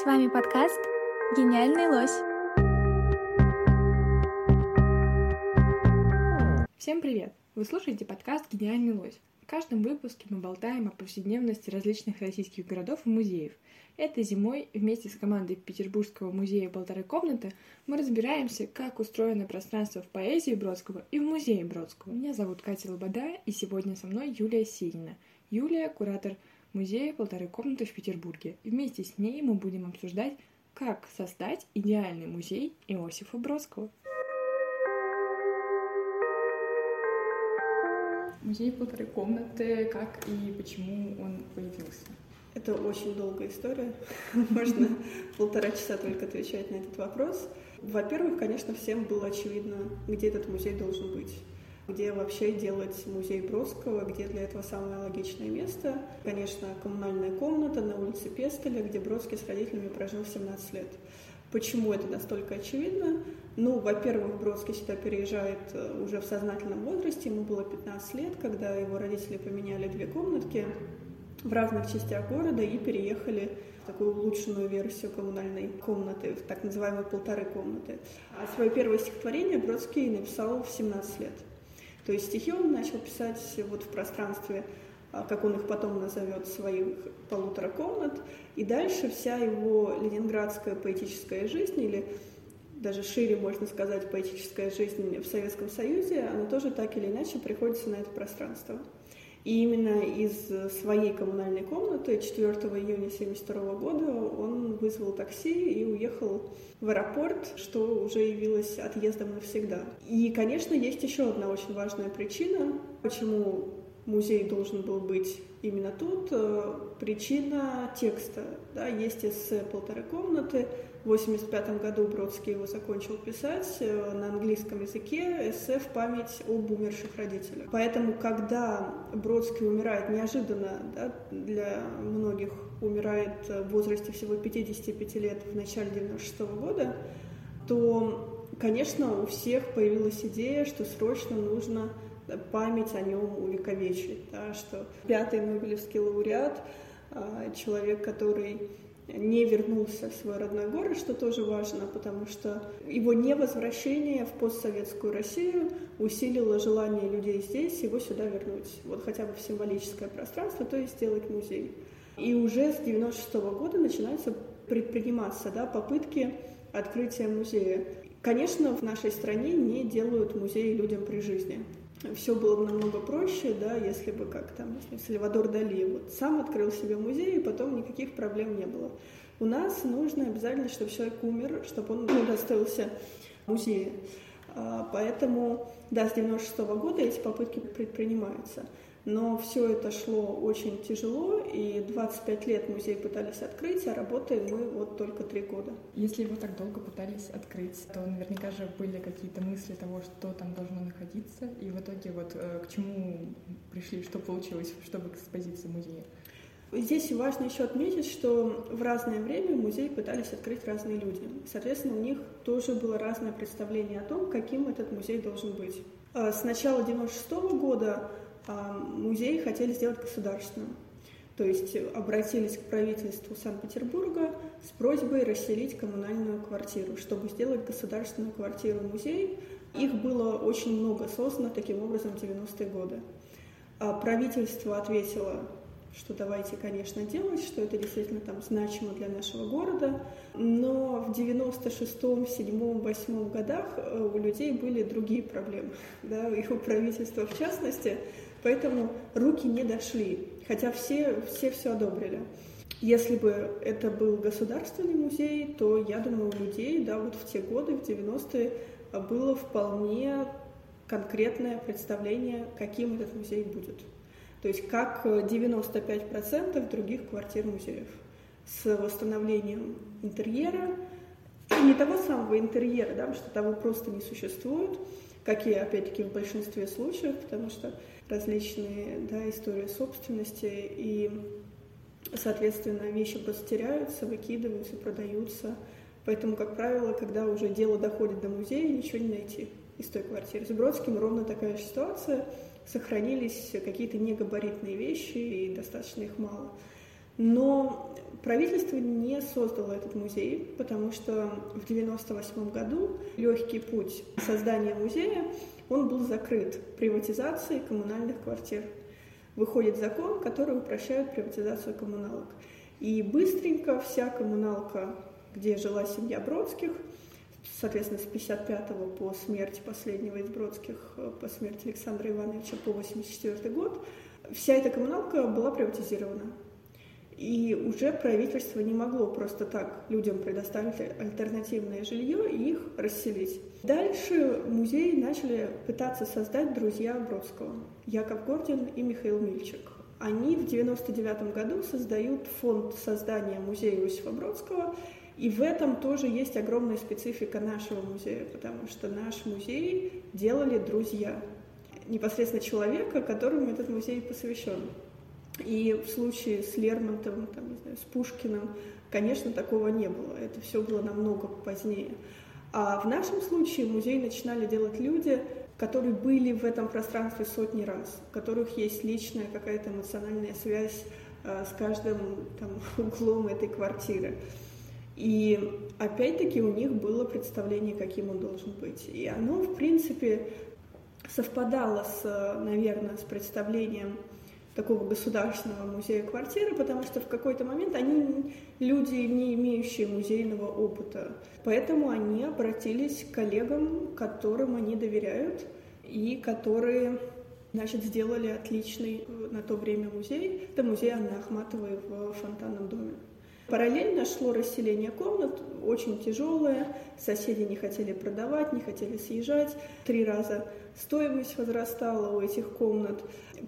С вами подкаст «Гениальный лось». Всем привет! Вы слушаете подкаст «Гениальный лось». В каждом выпуске мы болтаем о повседневности различных российских городов и музеев. Этой зимой вместе с командой Петербургского музея «Полторы комнаты» мы разбираемся, как устроено пространство в поэзии Бродского и в музее Бродского. Меня зовут Катя Лобода, и сегодня со мной Юлия Синина. Юлия — куратор музея «Полторы комнаты» в Петербурге. И вместе с ней мы будем обсуждать, как создать идеальный музей Иосифа Бродского. Музей «Полторы комнаты», как и почему он появился? Это очень долгая история. Можно полтора часа только отвечать на этот вопрос. Во-первых, конечно, всем было очевидно, где этот музей должен быть где вообще делать музей Бродского, где для этого самое логичное место. Конечно, коммунальная комната на улице Пестеля, где Бродский с родителями прожил 17 лет. Почему это настолько очевидно? Ну, во-первых, Бродский сюда переезжает э, уже в сознательном возрасте, ему было 15 лет, когда его родители поменяли две комнатки в разных частях города и переехали в такую улучшенную версию коммунальной комнаты, в так называемые полторы комнаты. А свое первое стихотворение Бродский написал в 17 лет. То есть стихи он начал писать вот в пространстве, а, как он их потом назовет, своих полутора комнат. И дальше вся его ленинградская поэтическая жизнь, или даже шире, можно сказать, поэтическая жизнь в Советском Союзе, она тоже так или иначе приходится на это пространство. И именно из своей коммунальной комнаты 4 июня 1972 года он вызвал такси и уехал в аэропорт, что уже явилось отъездом навсегда. И, конечно, есть еще одна очень важная причина, почему музей должен был быть именно тут. Э, причина текста. Да, есть эссе «Полторы комнаты», в 1985 году Бродский его закончил писать э, на английском языке, эссе в память об умерших родителях. Поэтому, когда Бродский умирает неожиданно, да, для многих умирает в возрасте всего 55 лет в начале 96 года, то, конечно, у всех появилась идея, что срочно нужно память о нем увековечить, да, что пятый Нобелевский лауреат, а, человек, который не вернулся в свой родной город, что тоже важно, потому что его невозвращение в постсоветскую Россию усилило желание людей здесь его сюда вернуть, вот хотя бы в символическое пространство, то есть сделать музей. И уже с 96 -го года начинаются предприниматься да, попытки открытия музея. Конечно, в нашей стране не делают музеи людям при жизни все было бы намного проще, да, если бы как там, Сальвадор Дали вот сам открыл себе музей, и потом никаких проблем не было. У нас нужно обязательно, чтобы человек умер, чтобы он удостоился музея. А, поэтому, да, с 96 -го года эти попытки предпринимаются. Но все это шло очень тяжело, и 25 лет музей пытались открыть, а работаем мы вот только три года. Если его так долго пытались открыть, то наверняка же были какие-то мысли того, что там должно находиться, и в итоге вот э, к чему пришли, что получилось, чтобы к экспозиции музея. Здесь важно еще отметить, что в разное время музей пытались открыть разные люди. Соответственно, у них тоже было разное представление о том, каким этот музей должен быть. А с начала 96 года а музей хотели сделать государственным. То есть обратились к правительству Санкт-Петербурга с просьбой расселить коммунальную квартиру, чтобы сделать государственную квартиру-музей. Их было очень много создано таким образом в 90-е годы. А правительство ответило, что давайте, конечно, делать, что это действительно там значимо для нашего города. Но в 96-м, 7-м, 8 годах э, у людей были другие проблемы. Да, и у правительства в частности Поэтому руки не дошли, хотя все все, все одобрили. Если бы это был государственный музей, то, я думаю, у людей, да, вот в те годы, в 90-е, было вполне конкретное представление, каким этот музей будет. То есть как 95% других квартир музеев с восстановлением интерьера, не того самого интерьера, да, что того просто не существует, как и, опять-таки, в большинстве случаев, потому что различные да, истории собственности, и, соответственно, вещи просто теряются, выкидываются, продаются. Поэтому, как правило, когда уже дело доходит до музея, ничего не найти из той квартиры. С Бродским ровно такая же ситуация. Сохранились какие-то негабаритные вещи, и достаточно их мало. Но правительство не создало этот музей, потому что в 1998 году легкий путь создания музея, он был закрыт приватизацией коммунальных квартир. Выходит закон, который упрощает приватизацию коммуналок. И быстренько вся коммуналка, где жила семья Бродских, соответственно, с 55 по смерти последнего из Бродских, э, по смерти Александра Ивановича по 84 год, вся эта коммуналка была приватизирована. И уже правительство не могло просто так людям предоставить альтернативное жилье и их расселить. Дальше музей начали пытаться создать друзья Бродского, Яков Гордин и Михаил Мильчик. Они в 1999 году создают фонд создания музея Иосифа Бродского, и в этом тоже есть огромная специфика нашего музея, потому что наш музей делали друзья, непосредственно человека, которому этот музей посвящен. И в случае с Лермонтовым, там, не знаю, с Пушкиным, конечно, такого не было. Это все было намного позднее. А в нашем случае музей начинали делать люди, которые были в этом пространстве сотни раз, у которых есть личная какая-то эмоциональная связь э, с каждым там, углом этой квартиры. И опять-таки у них было представление, каким он должен быть. И оно, в принципе, совпадало с, наверное, с представлением такого государственного музея квартиры, потому что в какой-то момент они люди, не имеющие музейного опыта. Поэтому они обратились к коллегам, которым они доверяют и которые значит, сделали отличный на то время музей. Это музей Анны Ахматовой в Фонтанном доме. Параллельно шло расселение комнат, очень тяжелое, соседи не хотели продавать, не хотели съезжать, три раза стоимость возрастала у этих комнат.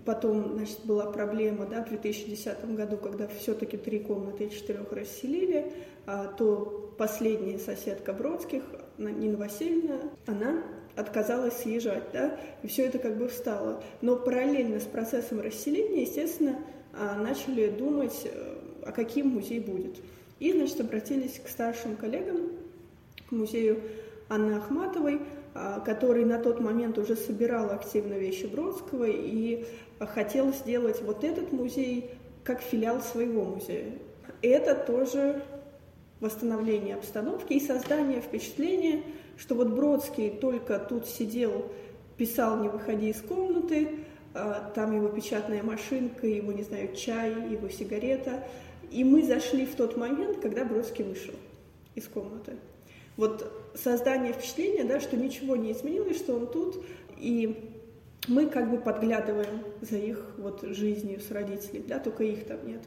Потом, значит, была проблема, да, в 2010 году, когда все-таки три комнаты из четырех расселили, а, то последняя соседка Бродских, Нина Васильевна, она отказалась съезжать, да, и все это как бы встало. Но параллельно с процессом расселения, естественно, а, начали думать, э, а каким музей будет. И, значит, обратились к старшим коллегам, к музею Анны Ахматовой, который на тот момент уже собирал активно вещи Бродского и хотел сделать вот этот музей как филиал своего музея. Это тоже восстановление обстановки и создание впечатления, что вот Бродский только тут сидел, писал «Не выходи из комнаты», а, там его печатная машинка, его, не знаю, чай, его сигарета. И мы зашли в тот момент, когда Бродский вышел из комнаты. Вот создание впечатления, да, что ничего не изменилось, что он тут, и мы как бы подглядываем за их вот жизнью с родителями, да, только их там нет.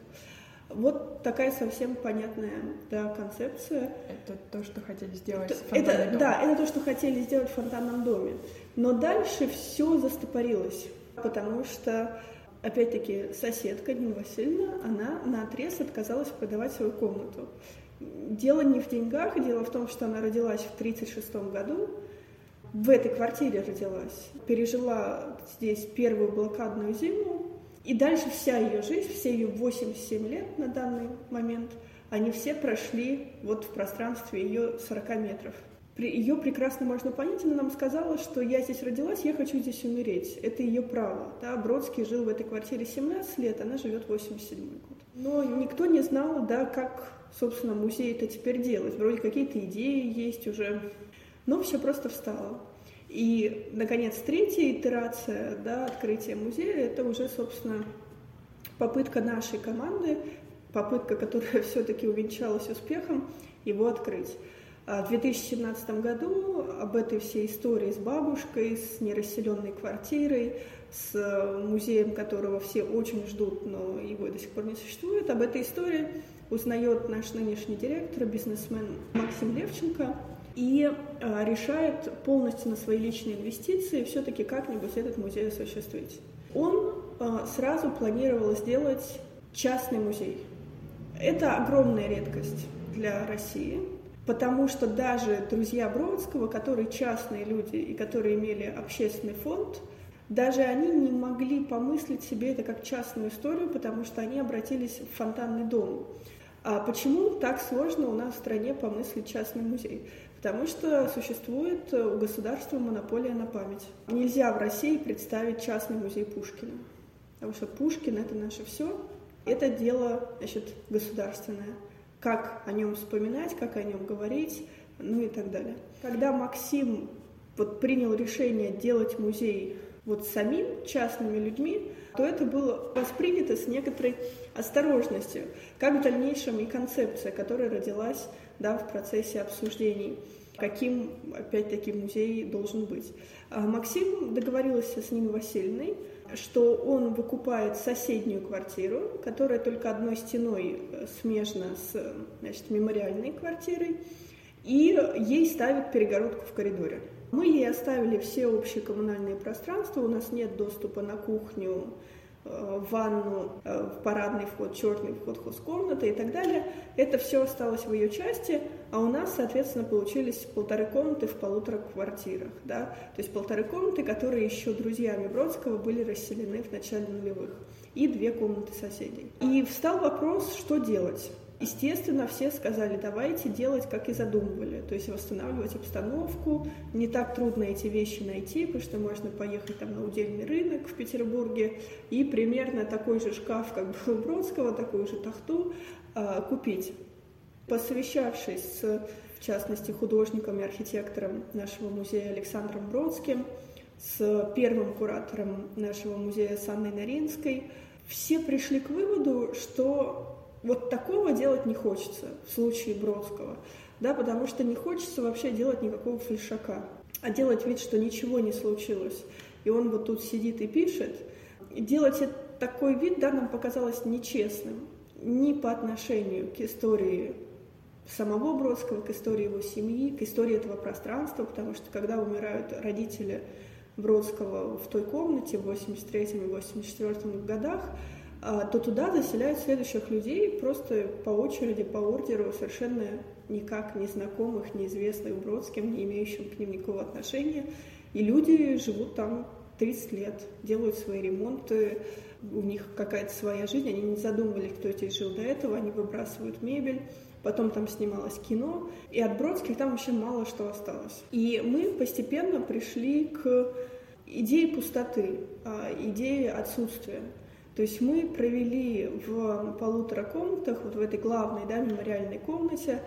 Вот такая совсем понятная да, концепция. Это то, что хотели сделать это, в фонтанном доме. Да, это то, что хотели сделать в фонтанном доме. Но дальше все застопорилось, потому что, опять-таки, соседка Нина Васильевна, она на отрез отказалась продавать свою комнату. Дело не в деньгах, дело в том, что она родилась в 1936 году, в этой квартире родилась, пережила здесь первую блокадную зиму, и дальше вся ее жизнь, все ее 87 лет на данный момент, они все прошли вот в пространстве ее 40 метров. Ее прекрасно можно понять, она нам сказала, что я здесь родилась, я хочу здесь умереть. Это ее право. Да? Бродский жил в этой квартире 17 лет, она живет 87 год. Но никто не знал, да, как собственно, музей это теперь делать. Вроде какие-то идеи есть уже, но все просто встало. И, наконец, третья итерация да, открытия музея – это уже, собственно, попытка нашей команды, попытка, которая все-таки увенчалась успехом, его открыть. А в 2017 году об этой всей истории с бабушкой, с нерасселенной квартирой, с музеем, которого все очень ждут, но его до сих пор не существует, об этой истории узнает наш нынешний директор, бизнесмен Максим Левченко, и э, решает полностью на свои личные инвестиции все-таки как-нибудь этот музей осуществить. Он э, сразу планировал сделать частный музей. Это огромная редкость для России, потому что даже друзья Бродского, которые частные люди и которые имели общественный фонд, даже они не могли помыслить себе это как частную историю, потому что они обратились в фонтанный дом. А почему так сложно у нас в стране помыслить частный музей? Потому что существует у государства монополия на память. Нельзя в России представить частный музей Пушкина. Потому что Пушкин — это наше все. Это дело, значит, государственное. Как о нем вспоминать, как о нем говорить, ну и так далее. Когда Максим вот принял решение делать музей вот самим частными людьми, то это было воспринято с некоторой осторожностью, как в дальнейшем и концепция, которая родилась да, в процессе обсуждений, каким, опять-таки, музей должен быть. А Максим договорился с Ниной Васильевной, что он выкупает соседнюю квартиру, которая только одной стеной смежна с значит, мемориальной квартирой, и ей ставят перегородку в коридоре. Мы ей оставили все общие коммунальные пространства, у нас нет доступа на кухню, э, в ванну, э, в парадный вход, черный вход, хозкомната и так далее. Это все осталось в ее части, а у нас, соответственно, получились полторы комнаты в полутора квартирах. Да? То есть полторы комнаты, которые еще друзьями Бродского были расселены в начале нулевых, и две комнаты соседей. И встал вопрос, что делать. Естественно, все сказали, давайте делать, как и задумывали, то есть восстанавливать обстановку. Не так трудно эти вещи найти, потому что можно поехать там на удельный рынок в Петербурге и примерно такой же шкаф, как был у Бродского, такую же тахту э, купить. Посовещавшись с, в частности, художником и архитектором нашего музея Александром Бродским, с первым куратором нашего музея с Наринской, все пришли к выводу, что вот такого делать не хочется в случае Бродского, да, потому что не хочется вообще делать никакого фальшака, а делать вид, что ничего не случилось, и он вот тут сидит и пишет. Делать такой вид, да, нам показалось нечестным ни по отношению к истории самого Бродского, к истории его семьи, к истории этого пространства, потому что когда умирают родители Бродского в той комнате в 83 и 84 годах, то туда заселяют следующих людей просто по очереди, по ордеру, совершенно никак незнакомых, неизвестных Бродским, не имеющим к ним никакого отношения. И люди живут там 30 лет, делают свои ремонты, у них какая-то своя жизнь, они не задумывались, кто здесь жил до этого, они выбрасывают мебель, потом там снималось кино, и от Бродских там вообще мало что осталось. И мы постепенно пришли к идее пустоты, а, идее отсутствия. То есть мы провели в полутора комнатах, вот в этой главной да, мемориальной комнате,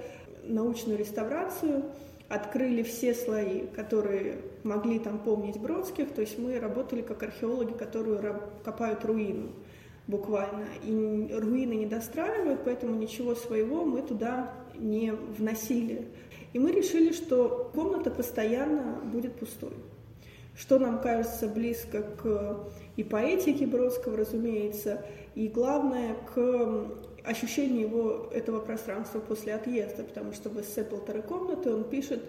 научную реставрацию, открыли все слои, которые могли там помнить Бродских, то есть мы работали как археологи, которые копают руину буквально, и руины не достраивают, поэтому ничего своего мы туда не вносили. И мы решили, что комната постоянно будет пустой. Что нам кажется близко к и поэтике Бродского, разумеется, и главное, к ощущению его этого пространства после отъезда, потому что в эссе «Полторы комнаты» он пишет,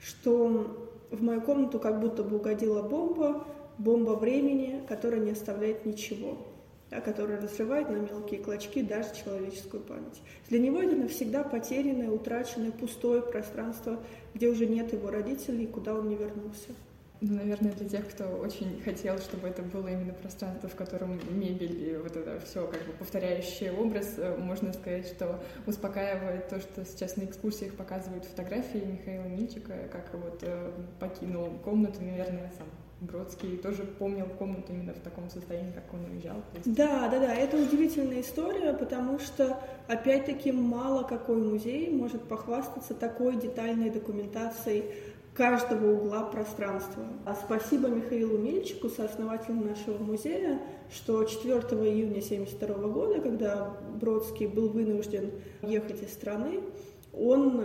что в мою комнату как будто бы угодила бомба, бомба времени, которая не оставляет ничего, а которая разрывает на мелкие клочки даже человеческую память. Для него это навсегда потерянное, утраченное, пустое пространство, где уже нет его родителей, куда он не вернулся. Ну, наверное, для тех, кто очень хотел, чтобы это было именно пространство, в котором мебель и вот это все как бы повторяющий образ, э, можно сказать, что успокаивает то, что сейчас на экскурсиях показывают фотографии Михаила Мильчика, как вот э, покинул комнату, наверное, сам Бродский тоже помнил комнату именно в таком состоянии, как он уезжал. Есть... Да, да, да, это удивительная история, потому что, опять-таки, мало какой музей может похвастаться такой детальной документацией каждого угла пространства. А спасибо Михаилу Мельчику, сооснователю нашего музея, что 4 июня 1972 года, когда Бродский был вынужден ехать из страны, он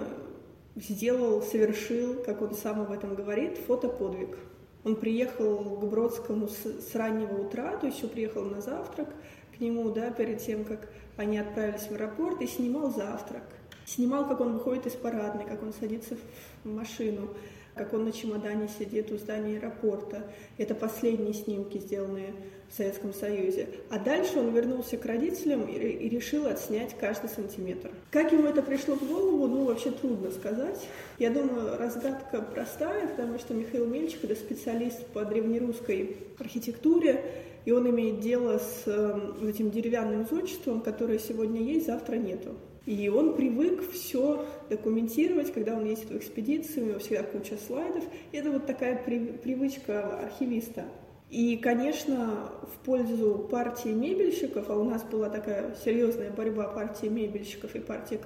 сделал, совершил, как он сам об этом говорит, фотоподвиг. Он приехал к Бродскому с, с раннего утра, то есть еще приехал на завтрак к нему, да, перед тем, как они отправились в аэропорт, и снимал завтрак. Снимал, как он выходит из парадной, как он садится в машину, как он на чемодане сидит у здания аэропорта. Это последние снимки, сделанные в Советском Союзе. А дальше он вернулся к родителям и, решил отснять каждый сантиметр. Как ему это пришло в голову, ну, вообще трудно сказать. Я думаю, разгадка простая, потому что Михаил Мельчик — это специалист по древнерусской архитектуре, и он имеет дело с э, этим деревянным зодчеством, которое сегодня есть, завтра нету. И он привык все документировать, когда он ездит в экспедицию, у него всегда куча слайдов. Это вот такая при, привычка архивиста. И, конечно, в пользу партии мебельщиков, а у нас была такая серьезная борьба партии мебельщиков и партии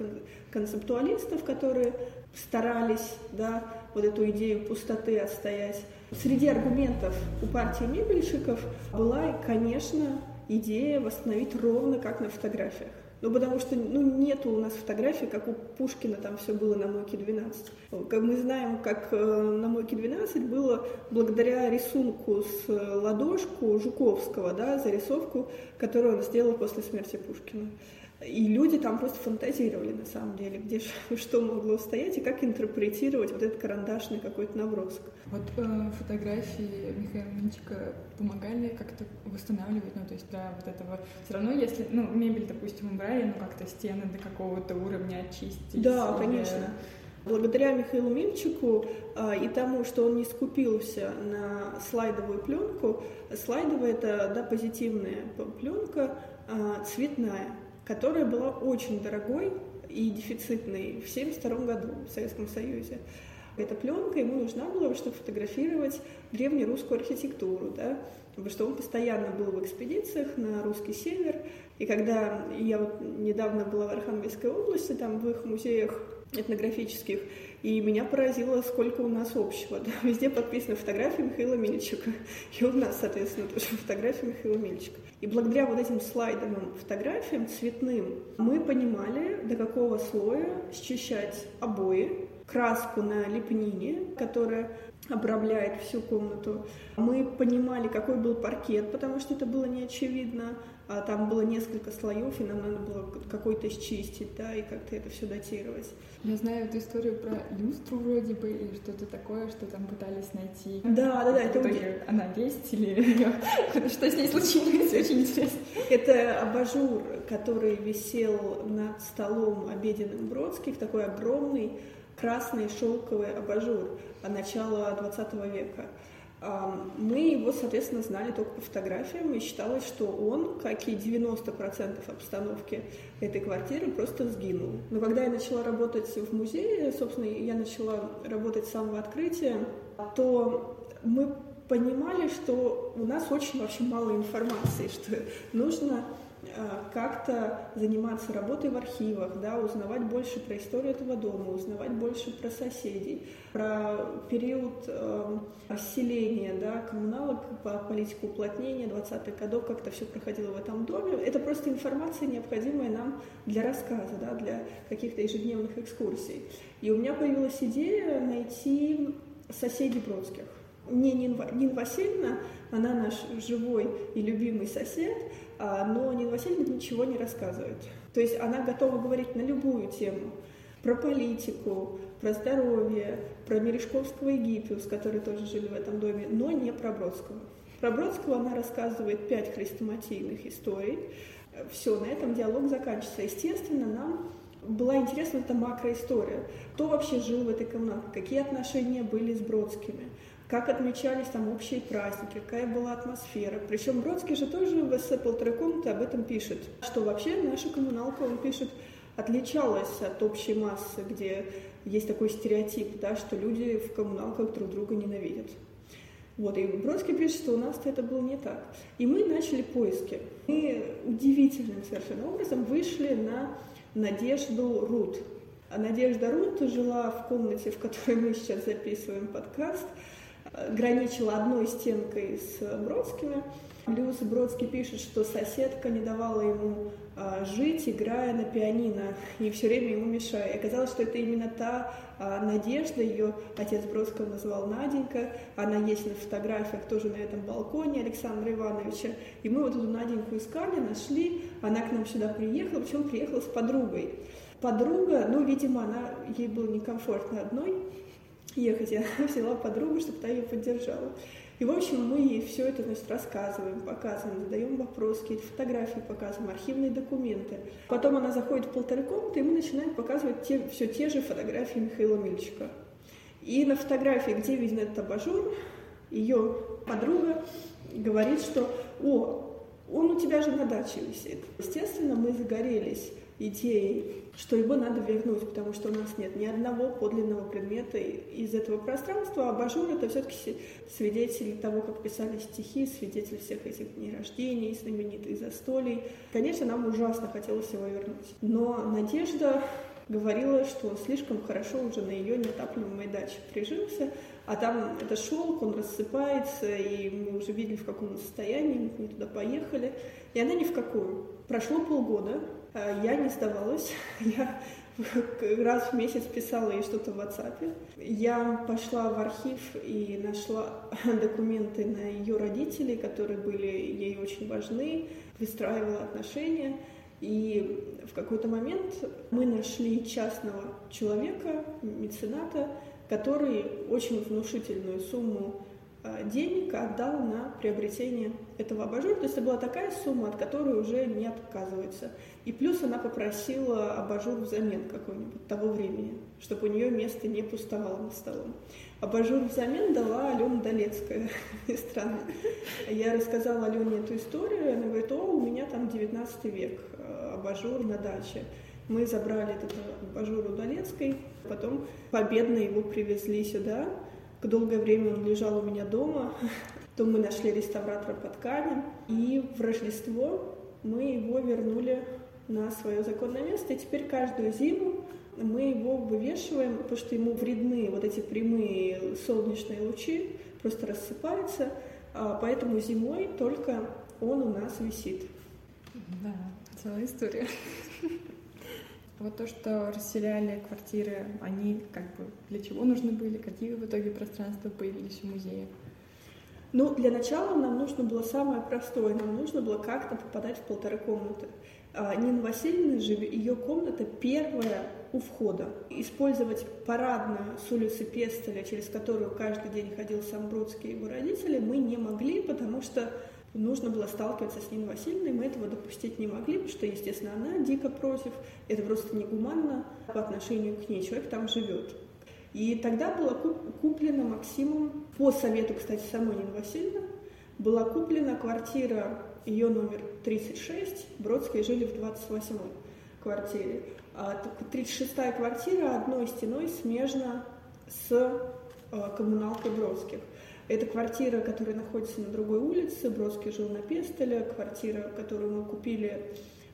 концептуалистов, которые старались да, вот эту идею пустоты отстоять. Среди аргументов у партии мебельщиков была, конечно, идея восстановить ровно как на фотографиях. Ну, потому что ну, нету у нас фотографий, как у Пушкина там все было на Мойке 12. Как мы знаем, как э, на Мойке 12 было благодаря рисунку с э, ладошку Жуковского, да, зарисовку, которую он сделал после смерти Пушкина. И люди там просто фантазировали, на самом деле, где что могло стоять и как интерпретировать вот этот карандашный какой-то набросок. Вот э, фотографии Михаила Минчика помогали как-то восстанавливать, ну, то есть, да, вот этого... Все равно, если, ну, мебель, допустим, убрали, ну, как-то стены до какого-то уровня очистить. Да, или... конечно. Благодаря Михаилу Минчику э, и тому, что он не скупился на слайдовую пленку, слайдовая это да, позитивная пленка, э, цветная которая была очень дорогой и дефицитной в 1972 году в Советском Союзе. Эта пленка ему нужна была, чтобы фотографировать древнерусскую архитектуру, да, потому что он постоянно был в экспедициях на русский север. И когда я вот недавно была в Архангельской области, там в их музеях этнографических, и меня поразило, сколько у нас общего. Да? Везде подписаны фотографии Михаила Мельчика. И у нас, соответственно, тоже фотография Михаила Мельчика. И благодаря вот этим слайдовым фотографиям цветным мы понимали, до какого слоя счищать обои, краску на лепнине, которая обрамляет всю комнату. Мы понимали, какой был паркет, потому что это было не очевидно. А там было несколько слоев, и нам надо было какой-то счистить, да, и как-то это все датировать. Я знаю эту историю про люстру вроде бы, или что-то такое, что там пытались найти. Да, да, да. Это итоге она есть или что с ней случилось? Очень интересно. Это абажур, который висел над столом обеденным Бродских, такой огромный красный шелковый абажур начала 20 века. Мы его, соответственно, знали только по фотографиям, и считалось, что он, как и 90% обстановки этой квартиры, просто сгинул. Но когда я начала работать в музее, собственно, я начала работать с самого открытия, то мы понимали, что у нас очень вообще мало информации, что нужно как-то заниматься работой в архивах, да, узнавать больше про историю этого дома, узнавать больше про соседей, про период э, да, коммуналок, по политику уплотнения 20-х годов, как это все проходило в этом доме. Это просто информация, необходимая нам для рассказа, да, для каких-то ежедневных экскурсий. И у меня появилась идея найти соседей Бродских. Не Нина Васильевна, она наш живой и любимый сосед, а, но Нина Васильевна ничего не рассказывает. То есть она готова говорить на любую тему. Про политику, про здоровье, про Мережковского и Гиппиус, которые тоже жили в этом доме, но не про Бродского. Про Бродского она рассказывает пять хрестоматийных историй. Все, на этом диалог заканчивается. Естественно, нам была интересна эта макроистория. Кто вообще жил в этой комнате, какие отношения были с Бродскими, как отмечались там общие праздники, какая была атмосфера. Причем Бродский же тоже в эссе «Полторы комнаты» об этом пишет, что вообще наша коммуналка, он пишет, отличалась от общей массы, где есть такой стереотип, да, что люди в коммуналках друг друга ненавидят. Вот, и Бродский пишет, что у нас это было не так. И мы начали поиски. Мы удивительным совершенно образом вышли на Надежду Рут. А Надежда Рут жила в комнате, в которой мы сейчас записываем подкаст – граничила одной стенкой с Бродскими. Люс Бродский пишет, что соседка не давала ему а, жить, играя на пианино, и все время ему мешая. И оказалось, что это именно та а, Надежда, ее отец Бродского называл Наденька, она есть на фотографиях тоже на этом балконе Александра Ивановича. И мы вот эту Наденьку искали, нашли, она к нам сюда приехала, причем приехала с подругой. Подруга, ну, видимо, она, ей было некомфортно одной, ехать. Я взяла подругу, чтобы та ее поддержала. И, в общем, мы ей все это значит, рассказываем, показываем, задаем вопросы, какие-то фотографии показываем, архивные документы. Потом она заходит в полторы комнаты, и мы начинаем показывать те, все те же фотографии Михаила Мильчика. И на фотографии, где виден этот абажур, ее подруга говорит, что «О, он у тебя же на даче висит». Естественно, мы загорелись идеей, что его надо вернуть, потому что у нас нет ни одного подлинного предмета из этого пространства. Абажур — это все-таки свидетель того, как писали стихи, свидетель всех этих дней рождений, знаменитых застолий. Конечно, нам ужасно хотелось его вернуть. Но Надежда говорила, что он слишком хорошо уже на ее неотапливаемой даче прижился, а там это шелк, он рассыпается, и мы уже видели, в каком состоянии, мы туда поехали. И она ни в какую. Прошло полгода, я не сдавалась, я раз в месяц писала ей что-то в WhatsApp. Я пошла в архив и нашла документы на ее родителей, которые были ей очень важны, выстраивала отношения. И в какой-то момент мы нашли частного человека, мецената, который очень внушительную сумму а, денег отдал на приобретение этого абажура. То есть это была такая сумма, от которой уже не отказывается. И плюс она попросила абажур взамен какой-нибудь того времени, чтобы у нее место не пустовало над столом. Абажур взамен дала Алена Долецкая из страны. Я рассказала Алене эту историю, она говорит, о, у меня там 19 век, а, абажур на даче. Мы забрали этот абажур у Долецкой, потом победно его привезли сюда, Долгое время он лежал у меня дома. То мы нашли реставратора по тканям. И в Рождество мы его вернули на свое законное место. И теперь каждую зиму мы его вывешиваем, потому что ему вредны вот эти прямые солнечные лучи, просто рассыпается. А поэтому зимой только он у нас висит. Да, целая история. Вот то, что расселяли квартиры, они как бы для чего нужны были, какие в итоге пространства появились в музее? Ну, для начала нам нужно было самое простое, нам нужно было как-то попадать в полторы комнаты. А, Нина Васильевна же, ее комната первая у входа. Использовать парадную с улицы Пестеля, через которую каждый день ходил сам Бродский и его родители, мы не могли, потому что нужно было сталкиваться с Ниной Васильевной, мы этого допустить не могли, потому что, естественно, она дико против, это просто негуманно по отношению к ней, человек там живет. И тогда была куплена Максимом, по совету, кстати, самой Нины Васильевны, была куплена квартира, ее номер 36, Бродская жили в 28-й квартире. А 36-я квартира одной стеной смежна с э, коммуналкой Бродских. Это квартира, которая находится на другой улице. Бродский жил на Пестеле. Квартира, которую мы купили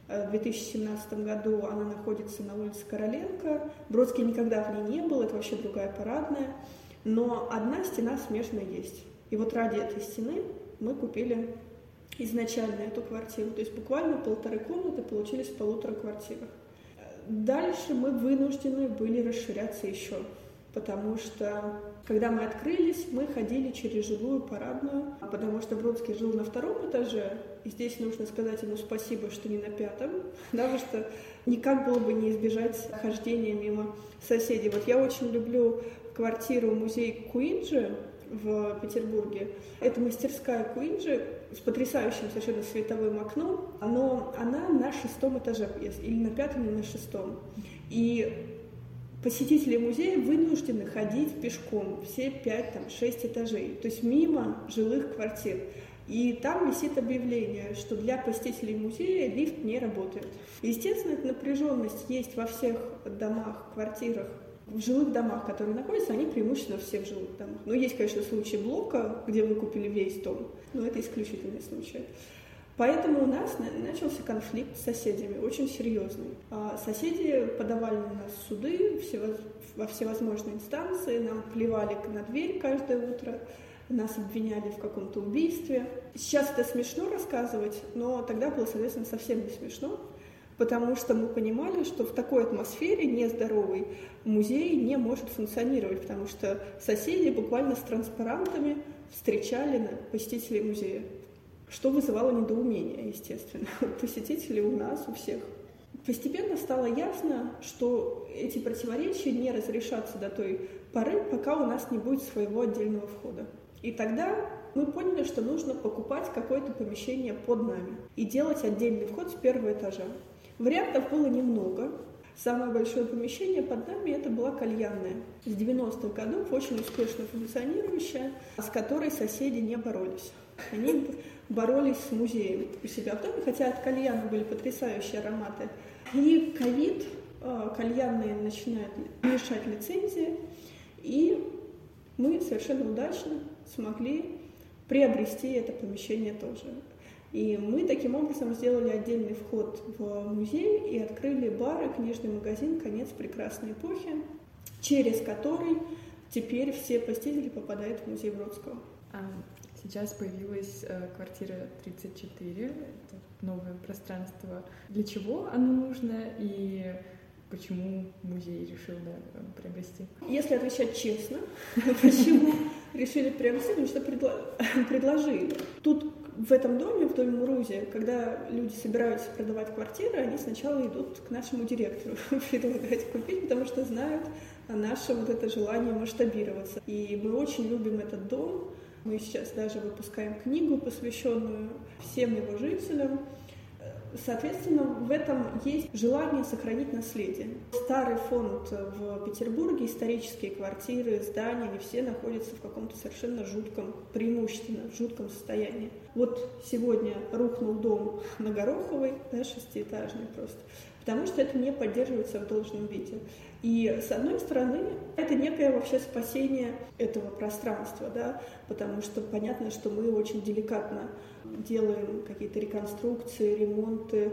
э, в 2017 году, она находится на улице Короленко. Бродский никогда в ней не был, это вообще другая парадная. Но одна стена смежная есть. И вот ради этой стены мы купили изначально эту квартиру. То есть буквально полторы комнаты получились в полутора квартирах. Дальше мы вынуждены были расширяться еще потому что когда мы открылись, мы ходили через жилую парадную, потому что Бродский жил на втором этаже, и здесь нужно сказать ему спасибо, что не на пятом, потому что никак было бы не избежать хождения мимо соседей. Вот я очень люблю квартиру музей Куинджи в Петербурге. Это мастерская Куинджи с потрясающим совершенно световым окном, но она на шестом этаже, или на пятом, или на шестом. И посетители музея вынуждены ходить пешком все пять, там, шесть этажей, то есть мимо жилых квартир. И там висит объявление, что для посетителей музея лифт не работает. Естественно, эта напряженность есть во всех домах, квартирах, в жилых домах, которые находятся, они преимущественно все в жилых домах. Но есть, конечно, случаи блока, где вы купили весь дом, но это исключительный случай. Поэтому у нас начался конфликт с соседями, очень серьезный. А соседи подавали на нас суды во всевозможные инстанции, нам плевали на дверь каждое утро, нас обвиняли в каком-то убийстве. Сейчас это смешно рассказывать, но тогда было, соответственно, совсем не смешно, потому что мы понимали, что в такой атмосфере нездоровый музей не может функционировать, потому что соседи буквально с транспарантами встречали посетителей музея что вызывало недоумение, естественно, у посетителей, у нас, у всех. Постепенно стало ясно, что эти противоречия не разрешатся до той поры, пока у нас не будет своего отдельного входа. И тогда мы поняли, что нужно покупать какое-то помещение под нами и делать отдельный вход с первого этажа. Вариантов было немного. Самое большое помещение под нами это была кальянная. С 90-х годов очень успешно функционирующая, с которой соседи не боролись. Они боролись с музеем у себя в доме, хотя от кальяна были потрясающие ароматы И ковид, э, кальянные начинают мешать лицензии, и мы совершенно удачно смогли приобрести это помещение тоже. И мы таким образом сделали отдельный вход в музей и открыли бар и книжный магазин «Конец прекрасной эпохи», через который теперь все посетители попадают в музей Бродского. Сейчас появилась э, квартира 34, это новое пространство. Для чего оно нужно и почему музей решил да, приобрести? Если отвечать честно, почему решили приобрести, потому что предложили. Тут в этом доме, в доме Мурузи, когда люди собираются продавать квартиры, они сначала идут к нашему директору предлагать купить, потому что знают наше вот это желание масштабироваться. И мы очень любим этот дом. Мы сейчас даже выпускаем книгу, посвященную всем его жителям. Соответственно, в этом есть желание сохранить наследие. Старый фонд в Петербурге, исторические квартиры, здания, они все находятся в каком-то совершенно жутком, преимущественно в жутком состоянии. Вот сегодня рухнул дом на Гороховой, да, шестиэтажный просто, потому что это не поддерживается в должном виде. И с одной стороны, это некое вообще спасение этого пространства, да, потому что понятно, что мы очень деликатно делаем какие-то реконструкции, ремонты.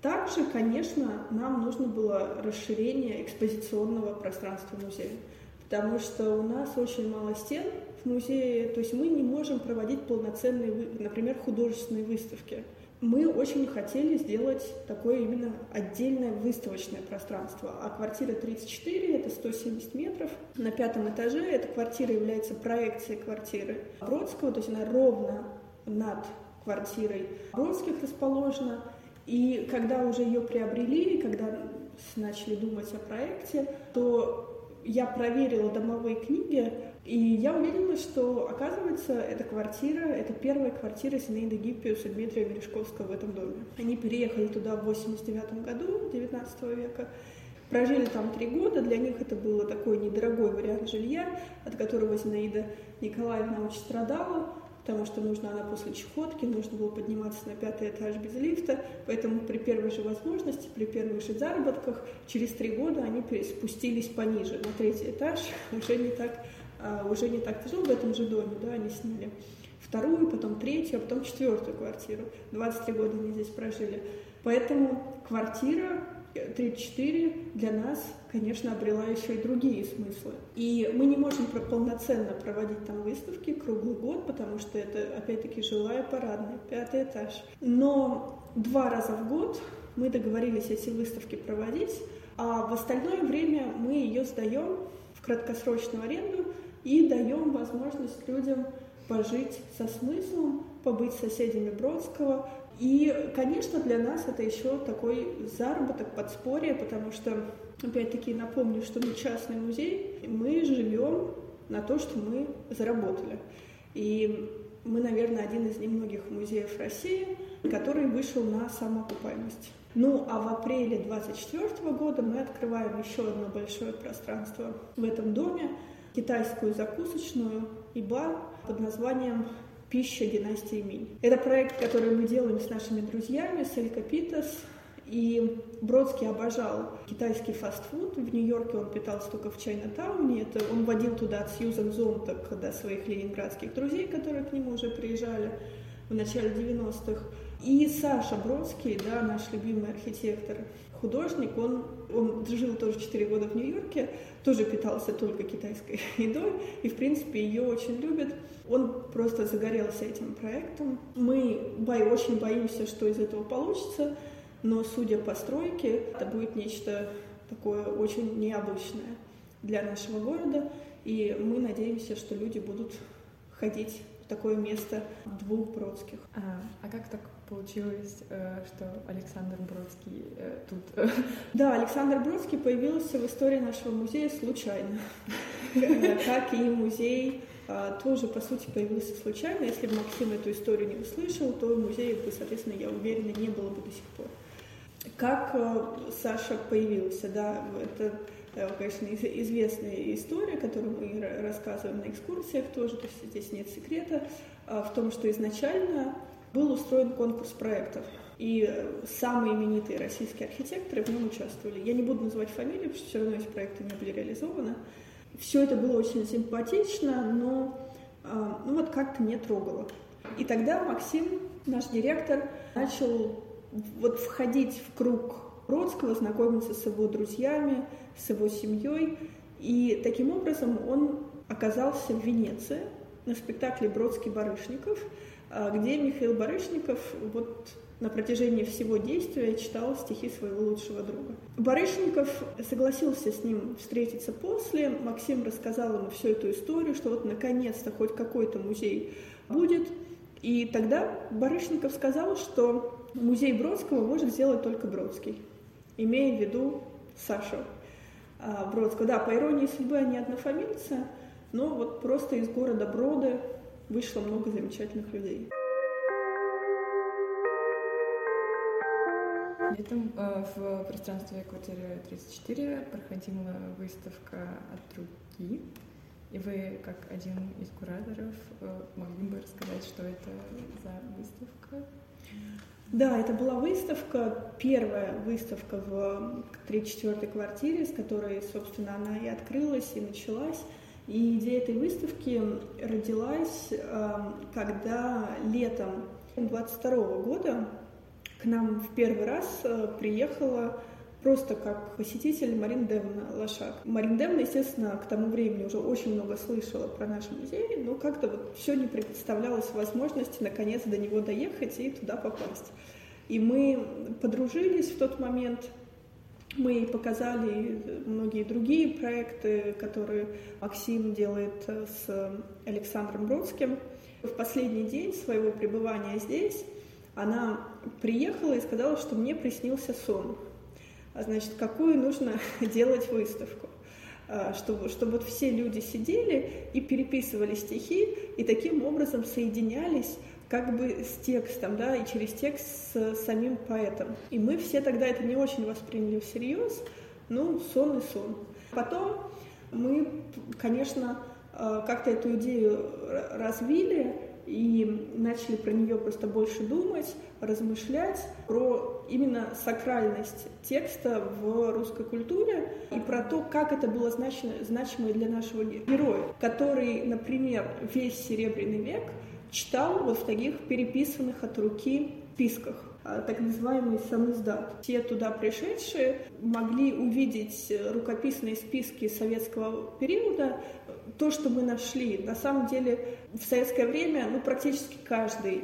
Также, конечно, нам нужно было расширение экспозиционного пространства музея, потому что у нас очень мало стен в музее, то есть мы не можем проводить полноценные, например, художественные выставки. Мы очень хотели сделать такое именно отдельное выставочное пространство. А квартира 34 — это 170 метров. На пятом этаже эта квартира является проекцией квартиры Бродского, то есть она ровно над квартирой Бродских расположена. И когда уже ее приобрели, когда начали думать о проекте, то я проверила домовые книги, и я увидела, что, оказывается, эта квартира, это первая квартира Синеида Гиппиуса Дмитрия Мережковского в этом доме. Они переехали туда в 89 году, 19 века, прожили там три года, для них это был такой недорогой вариант жилья, от которого Зинаида Николаевна очень страдала потому что нужно она после чехотки, нужно было подниматься на пятый этаж без лифта, поэтому при первой же возможности, при первых же заработках, через три года они спустились пониже, на третий этаж, уже не так, а, уже не так тяжело в этом же доме, да, они сняли вторую, потом третью, а потом четвертую квартиру. 23 года они здесь прожили. Поэтому квартира 34 для нас, конечно, обрела еще и другие смыслы. И мы не можем полноценно проводить там выставки круглый год, потому что это, опять-таки, жилая парадная, пятый этаж. Но два раза в год мы договорились эти выставки проводить, а в остальное время мы ее сдаем в краткосрочную аренду и даем возможность людям пожить со смыслом, побыть соседями Бродского, и, конечно, для нас это еще такой заработок, подспорье, потому что, опять-таки, напомню, что мы частный музей, мы живем на то, что мы заработали. И мы, наверное, один из немногих музеев России, который вышел на самоокупаемость. Ну, а в апреле 2024 года мы открываем еще одно большое пространство в этом доме, китайскую закусочную и бар под названием «Пища династии Минь». Это проект, который мы делаем с нашими друзьями, с Элька Питас, и Бродский обожал китайский фастфуд. В Нью-Йорке он питался только в Чайна-тауне. Это он водил туда от Сьюзан Зонтак до своих ленинградских друзей, которые к нему уже приезжали в начале 90-х. И Саша Бродский, да, наш любимый архитектор, художник, он, он жил тоже 4 года в Нью-Йорке, тоже питался только китайской едой, и, в принципе, ее очень любит. Он просто загорелся этим проектом. Мы бо- очень боимся, что из этого получится, но, судя по стройке, это будет нечто такое очень необычное для нашего города, и мы надеемся, что люди будут ходить в такое место двух Бродских. А, а как так получилось, э, что Александр Бродский э, тут? Да, Александр Бродский появился в истории нашего музея случайно, как и музей а, тоже, по сути, появился случайно. Если бы Максим эту историю не услышал, то музея бы, соответственно, я уверена, не было бы до сих пор. Как э, Саша появился, да, это, конечно, известная история, которую мы рассказываем на экскурсиях тоже, то есть здесь нет секрета, а в том, что изначально был устроен конкурс проектов и самые именитые российские архитекторы в нем участвовали. Я не буду называть фамилии, потому что все равно эти проекты не были реализованы. Все это было очень симпатично, но а, ну вот как-то не трогало. И тогда Максим, наш директор, начал вот входить в круг Бродского, знакомиться с его друзьями, с его семьей. И таким образом он оказался в Венеции на спектакле «Бродский-Барышников», где Михаил Барышников вот на протяжении всего действия читал стихи своего лучшего друга. Барышников согласился с ним встретиться после. Максим рассказал ему всю эту историю, что вот наконец-то хоть какой-то музей будет. И тогда Барышников сказал, что музей Бродского может сделать только Бродский, имея в виду Сашу а, Бродского. Да, по иронии судьбы они однофамильцы, но вот просто из города Броды вышло много замечательных людей. Летом э, в пространстве квартиры 34 проходила выставка от руки. И вы, как один из кураторов, э, могли бы рассказать, что это за выставка? Да, это была выставка, первая выставка в 34-й квартире, с которой, собственно, она и открылась, и началась. И идея этой выставки родилась, э, когда летом 22 года к нам в первый раз э, приехала просто как посетитель Марин Демна Лошак. Марин Демна, естественно, к тому времени уже очень много слышала про наш музей, но как-то вот все не представлялось возможности наконец до него доехать и туда попасть. И мы подружились в тот момент, мы показали многие другие проекты, которые Максим делает э, с Александром Бродским. В последний день своего пребывания здесь она приехала и сказала, что мне приснился сон. А значит, какую нужно делать выставку? А, чтобы, чтобы вот все люди сидели и переписывали стихи, и таким образом соединялись как бы с текстом, да, и через текст с самим поэтом. И мы все тогда это не очень восприняли всерьез, ну, сон и сон. Потом мы, конечно, а, как-то эту идею развили, и начали про нее просто больше думать, размышлять про именно сакральность текста в русской культуре и про то, как это было значимо, значимо для нашего героя, который, например, весь Серебряный век читал вот в таких переписанных от руки списках а, так называемый самиздат. Все туда пришедшие могли увидеть рукописные списки советского периода, то, что мы нашли. На самом деле в советское время ну, практически каждый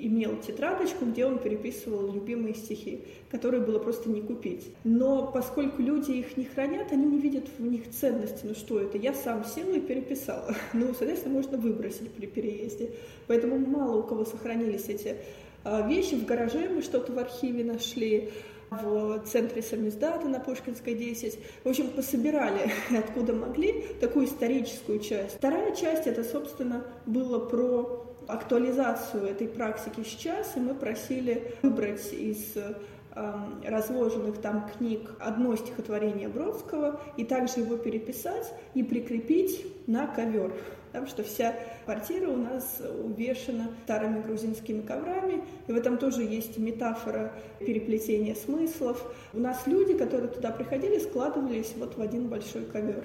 имел тетрадочку, где он переписывал любимые стихи, которые было просто не купить. Но поскольку люди их не хранят, они не видят в них ценности. Ну что это? Я сам сел и переписал. Ну, соответственно, можно выбросить при переезде. Поэтому мало у кого сохранились эти а, вещи. В гараже мы что-то в архиве нашли в центре самиздата на Пушкинской 10. В общем, пособирали откуда могли такую историческую часть. Вторая часть, это, собственно, было про актуализацию этой практики сейчас, и мы просили выбрать из эм, разложенных там книг одно стихотворение Бродского и также его переписать и прикрепить на ковер потому что вся квартира у нас увешана старыми грузинскими коврами, и в этом тоже есть метафора переплетения смыслов. У нас люди, которые туда приходили, складывались вот в один большой ковер.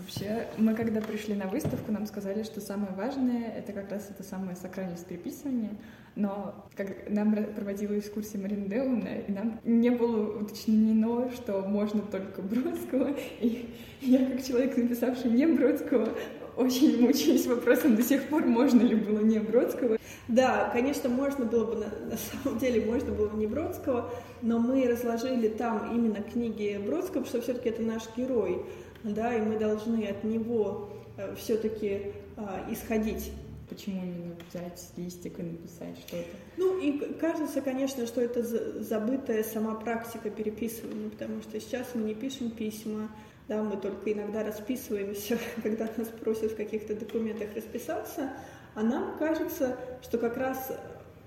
Вообще, мы когда пришли на выставку, нам сказали, что самое важное — это как раз это самое сакральность переписывания, но как нам проводила экскурсия Марина Деуна, и нам не было уточнено, что можно только Бродского, и я, как человек, написавший не Бродского, очень мучаюсь вопросом до сих пор, можно ли было не Бродского. Да, конечно, можно было бы, на, на самом деле, можно было бы не Бродского, но мы разложили там именно книги Бродского, потому что все-таки это наш герой, да, и мы должны от него э, все-таки э, исходить. Почему именно взять листик и написать что-то? Ну, и кажется, конечно, что это забытая сама практика переписывания, потому что сейчас мы не пишем письма, да, мы только иногда расписываемся, когда нас просят в каких-то документах расписаться, а нам кажется, что как раз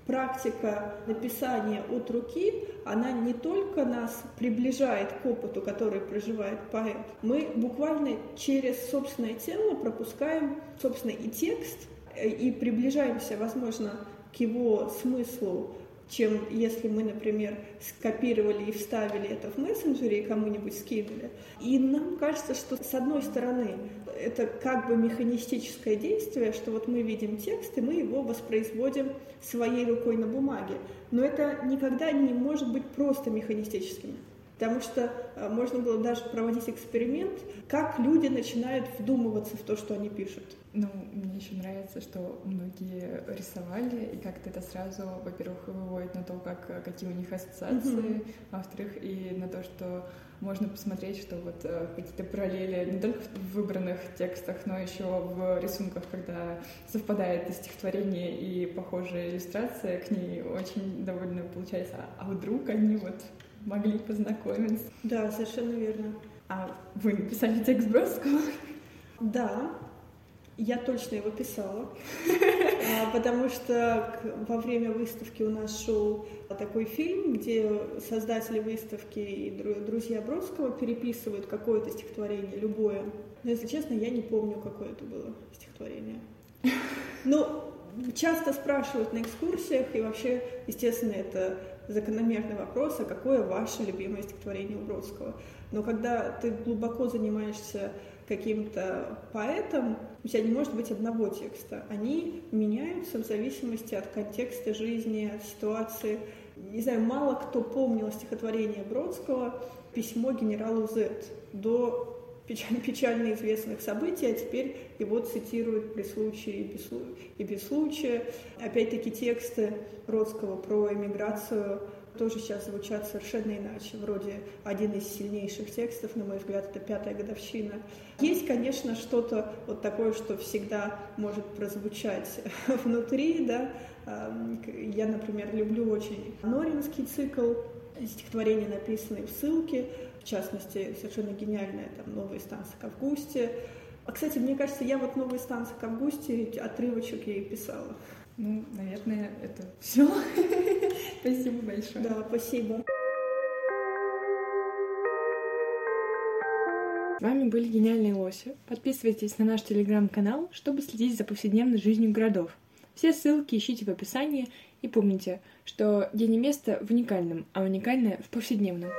практика написания от руки, она не только нас приближает к опыту, который проживает поэт, мы буквально через собственное тело пропускаем, собственно, и текст, и приближаемся, возможно, к его смыслу чем если мы, например, скопировали и вставили это в мессенджере и кому-нибудь скинули. И нам кажется, что с одной стороны это как бы механистическое действие, что вот мы видим текст, и мы его воспроизводим своей рукой на бумаге. Но это никогда не может быть просто механистическим. Потому что э, можно было даже проводить эксперимент, как люди начинают вдумываться в то, что они пишут. Ну, мне еще нравится, что многие рисовали, и как-то это сразу, во-первых, выводит на то, как, какие у них ассоциации, mm-hmm. а во-вторых, и на то, что можно посмотреть, что вот э, какие-то параллели не только в выбранных текстах, но еще в рисунках, когда совпадает стихотворение и похожая иллюстрация к ней, очень довольно получается. А вдруг они вот могли познакомиться. Да, совершенно верно. А вы написали текст Бродского? Да, я точно его писала, а, потому что во время выставки у нас шел такой фильм, где создатели выставки и друзья Бродского переписывают какое-то стихотворение, любое. Но, если честно, я не помню, какое это было стихотворение. Но часто спрашивают на экскурсиях, и вообще, естественно, это закономерный вопрос, а какое ваше любимое стихотворение у Бродского. Но когда ты глубоко занимаешься каким-то поэтом, у тебя не может быть одного текста. Они меняются в зависимости от контекста жизни, от ситуации. Не знаю, мало кто помнил стихотворение Бродского «Письмо генералу Z» до печально известных событий, а теперь его цитируют при случае и без случая. Опять-таки тексты Родского про эмиграцию тоже сейчас звучат совершенно иначе. Вроде один из сильнейших текстов, на мой взгляд, это пятая годовщина. Есть, конечно, что-то вот такое, что всегда может прозвучать внутри, да. Я, например, люблю очень Норинский цикл, стихотворения, написанные в ссылке, частности, совершенно гениальная там «Новая станция к Августе». А, кстати, мне кажется, я вот «Новая станция к Августе» отрывочек ей писала. Ну, наверное, это все. Спасибо большое. Да, спасибо. С вами были Гениальные Лоси. Подписывайтесь на наш телеграм-канал, чтобы следить за повседневной жизнью городов. Все ссылки ищите в описании и помните, что день и место в уникальном, а уникальное в повседневном.